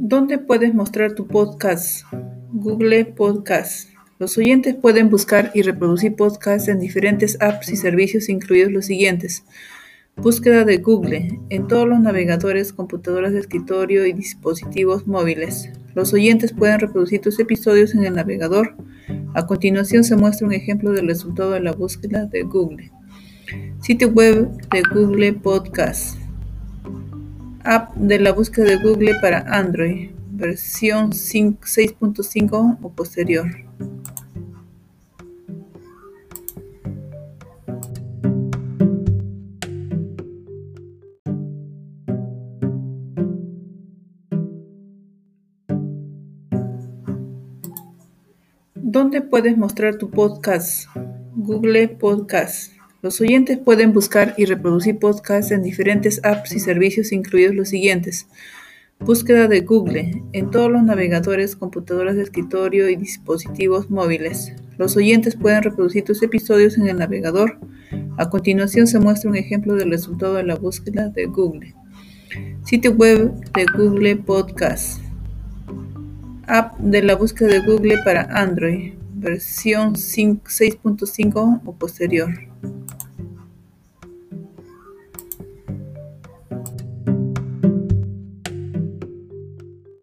¿Dónde puedes mostrar tu podcast? Google Podcast. Los oyentes pueden buscar y reproducir podcasts en diferentes apps y servicios, incluidos los siguientes. Búsqueda de Google en todos los navegadores, computadoras de escritorio y dispositivos móviles. Los oyentes pueden reproducir tus episodios en el navegador. A continuación se muestra un ejemplo del resultado de la búsqueda de Google. Sitio web de Google Podcast. App de la búsqueda de Google para Android, versión 6.5 o posterior. ¿Dónde puedes mostrar tu podcast? Google Podcast. Los oyentes pueden buscar y reproducir podcasts en diferentes apps y servicios, incluidos los siguientes. Búsqueda de Google en todos los navegadores, computadoras de escritorio y dispositivos móviles. Los oyentes pueden reproducir tus episodios en el navegador. A continuación se muestra un ejemplo del resultado de la búsqueda de Google. Sitio web de Google Podcast. App de la búsqueda de Google para Android, versión 6.5 o posterior.